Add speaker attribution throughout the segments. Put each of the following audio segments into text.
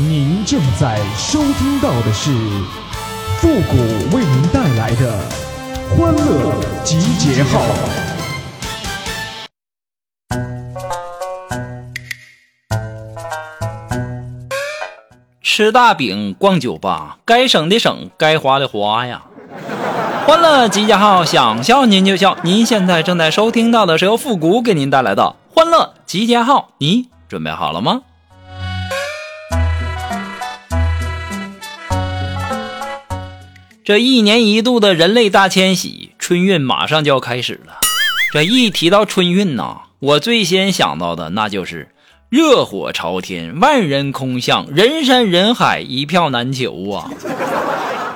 Speaker 1: 您正在收听到的是复古为您带来的欢乐集结号。
Speaker 2: 吃大饼，逛酒吧，该省的省，该花的花呀。欢乐集结号，想笑您就笑。您现在正在收听到的是由复古给您带来的欢乐集结号，你准备好了吗？这一年一度的人类大迁徙，春运马上就要开始了。这一提到春运呐，我最先想到的那就是热火朝天，万人空巷，人山人海，一票难求啊！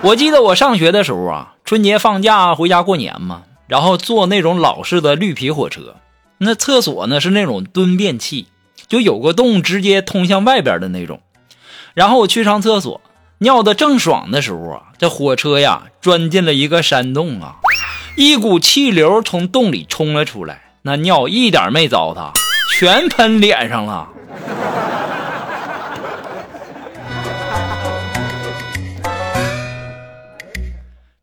Speaker 2: 我记得我上学的时候啊，春节放假回家过年嘛，然后坐那种老式的绿皮火车，那厕所呢是那种蹲便器，就有个洞直接通向外边的那种。然后我去上厕所。尿的正爽的时候啊，这火车呀钻进了一个山洞啊，一股气流从洞里冲了出来，那尿一点没糟蹋，全喷脸上了。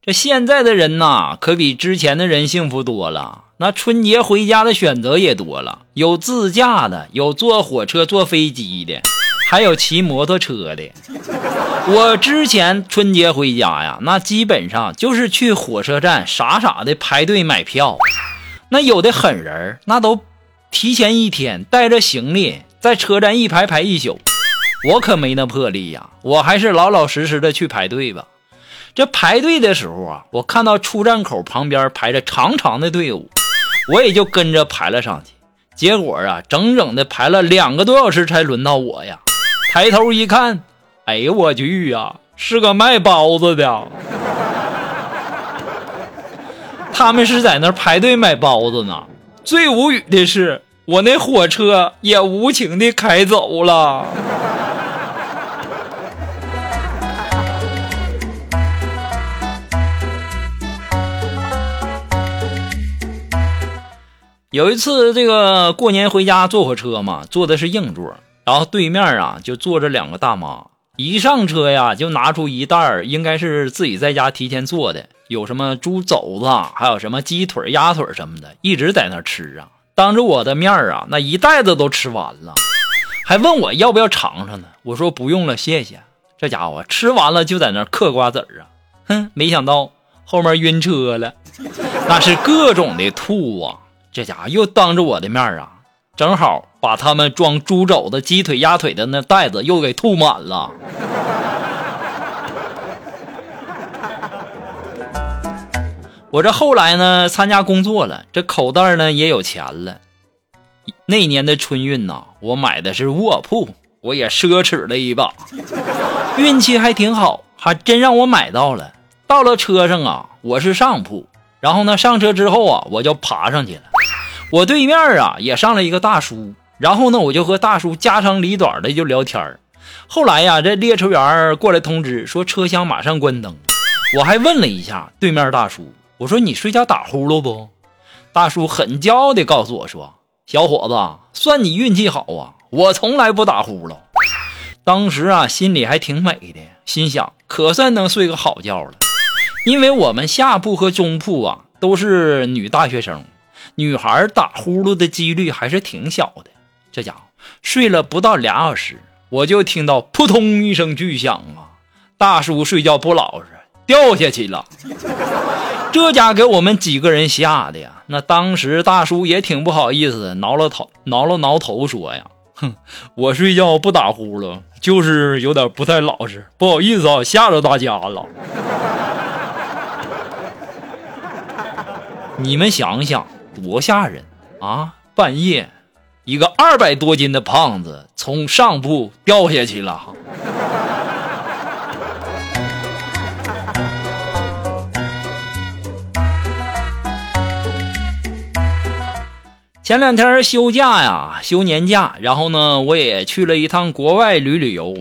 Speaker 2: 这现在的人呐，可比之前的人幸福多了。那春节回家的选择也多了，有自驾的，有坐火车、坐飞机的，还有骑摩托车的。我之前春节回家呀，那基本上就是去火车站傻傻的排队买票。那有的狠人那都提前一天带着行李在车站一排排一宿。我可没那魄力呀，我还是老老实实的去排队吧。这排队的时候啊，我看到出站口旁边排着长长的队伍，我也就跟着排了上去。结果啊，整整的排了两个多小时才轮到我呀。抬头一看。哎呦我去呀！是个卖包子的，他们是在那排队买包子呢。最无语的是，我那火车也无情的开走了。有一次，这个过年回家坐火车嘛，坐的是硬座，然后对面啊就坐着两个大妈。一上车呀，就拿出一袋儿，应该是自己在家提前做的，有什么猪肘子，还有什么鸡腿、鸭腿什么的，一直在那吃啊。当着我的面儿啊，那一袋子都吃完了，还问我要不要尝尝呢。我说不用了，谢谢。这家伙吃完了就在那嗑瓜子儿啊，哼，没想到后面晕车了，那是各种的吐啊。这家伙又当着我的面儿啊。正好把他们装猪肘子、鸡腿、鸭腿的那袋子又给吐满了。我这后来呢，参加工作了，这口袋呢也有钱了。那年的春运呐，我买的是卧铺，我也奢侈了一把，运气还挺好，还真让我买到了。到了车上啊，我是上铺，然后呢，上车之后啊，我就爬上去了。我对面啊也上了一个大叔，然后呢我就和大叔家长里短的就聊天后来呀这列车员过来通知说车厢马上关灯，我还问了一下对面大叔，我说你睡觉打呼噜不？大叔很骄傲的告诉我说，小伙子算你运气好啊，我从来不打呼噜。当时啊心里还挺美的，心想可算能睡个好觉了，因为我们下铺和中铺啊都是女大学生。女孩打呼噜的几率还是挺小的。这家伙睡了不到俩小时，我就听到扑通一声巨响啊！大叔睡觉不老实，掉下去了。这家给我们几个人吓的呀！那当时大叔也挺不好意思，挠了头，挠了挠头，说呀：“哼，我睡觉不打呼噜，就是有点不太老实，不好意思啊，吓着大家了。”你们想想。多吓人啊！半夜，一个二百多斤的胖子从上铺掉下去了。前两天休假呀，休年假，然后呢，我也去了一趟国外旅旅游，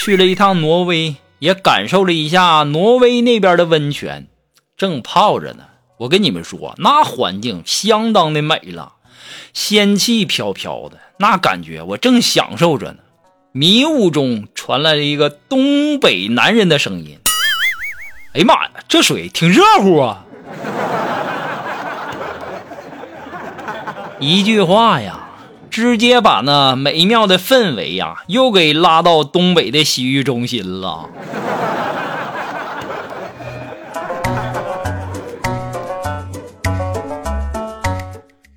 Speaker 2: 去了一趟挪威，也感受了一下挪威那边的温泉，正泡着呢。我跟你们说，那环境相当的美了，仙气飘飘的，那感觉我正享受着呢。迷雾中传来了一个东北男人的声音：“哎呀妈呀，这水挺热乎啊！” 一句话呀，直接把那美妙的氛围呀，又给拉到东北的洗浴中心了。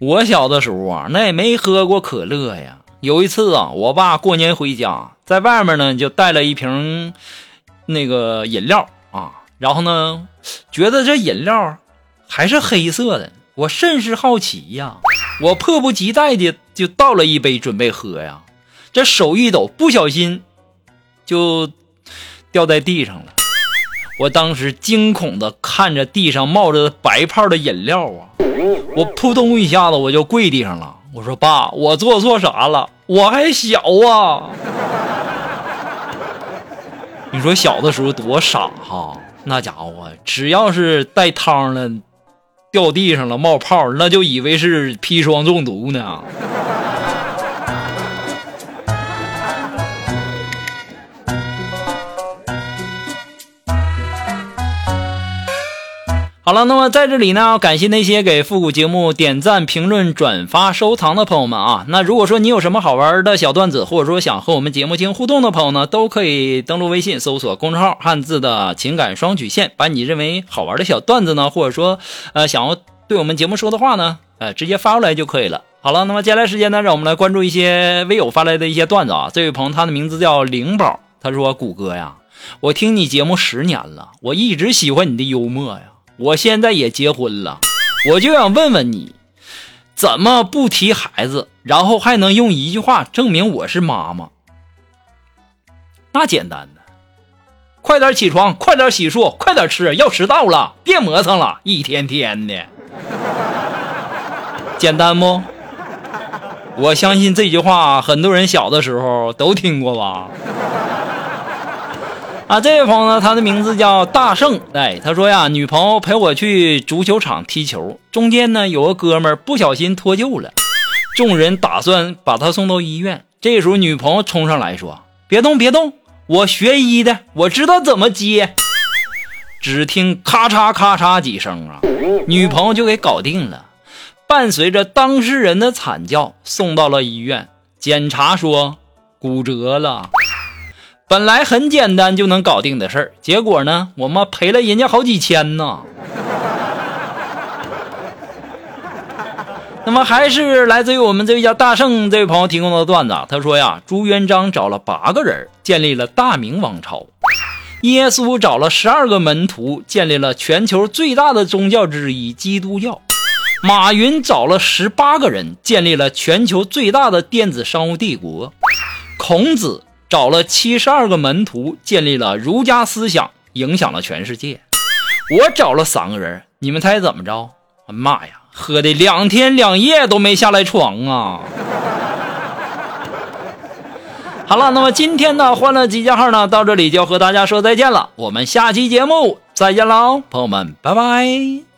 Speaker 2: 我小的时候啊，那也没喝过可乐呀。有一次啊，我爸过年回家，在外面呢就带了一瓶那个饮料啊，然后呢，觉得这饮料还是黑色的，我甚是好奇呀，我迫不及待的就倒了一杯准备喝呀，这手一抖，不小心就掉在地上了。我当时惊恐的看着地上冒着白泡的饮料啊。我扑通一下子我就跪地上了，我说爸，我做错啥了？我还小啊！你说小的时候多傻哈，那家伙只要是带汤了，掉地上了冒泡，那就以为是砒霜中毒呢。好了，那么在这里呢，感谢那些给复古节目点赞、评论、转发、收藏的朋友们啊。那如果说你有什么好玩的小段子，或者说想和我们节目进行互动的朋友呢，都可以登录微信搜索公众号“汉字的情感双曲线”，把你认为好玩的小段子呢，或者说呃想要对我们节目说的话呢，呃直接发过来就可以了。好了，那么接下来时间呢，让我们来关注一些微友发来的一些段子啊。这位朋友他的名字叫灵宝，他说：“谷歌呀，我听你节目十年了，我一直喜欢你的幽默呀。”我现在也结婚了，我就想问问你，怎么不提孩子，然后还能用一句话证明我是妈妈？那简单的，快点起床，快点洗漱，快点吃，要迟到了，别磨蹭了，一天天的，简单不？我相信这句话，很多人小的时候都听过吧。啊，这位朋友呢，他的名字叫大圣。哎，他说呀，女朋友陪我去足球场踢球，中间呢有个哥们不小心脱臼了，众人打算把他送到医院。这时候女朋友冲上来说：“别动，别动，我学医的，我知道怎么接。”只听咔嚓咔嚓几声啊，女朋友就给搞定了，伴随着当事人的惨叫送到了医院，检查说骨折了。本来很简单就能搞定的事儿，结果呢，我们赔了人家好几千呢。那么还是来自于我们这位叫大圣这位朋友提供的段子，他说呀，朱元璋找了八个人建立了大明王朝，耶稣找了十二个门徒建立了全球最大的宗教之一基督教，马云找了十八个人建立了全球最大的电子商务帝国，孔子。找了七十二个门徒，建立了儒家思想，影响了全世界。我找了三个人，你们猜怎么着？妈呀，喝的两天两夜都没下来床啊！好了，那么今天的欢乐集结号呢，到这里就要和大家说再见了。我们下期节目再见喽，朋友们，拜拜。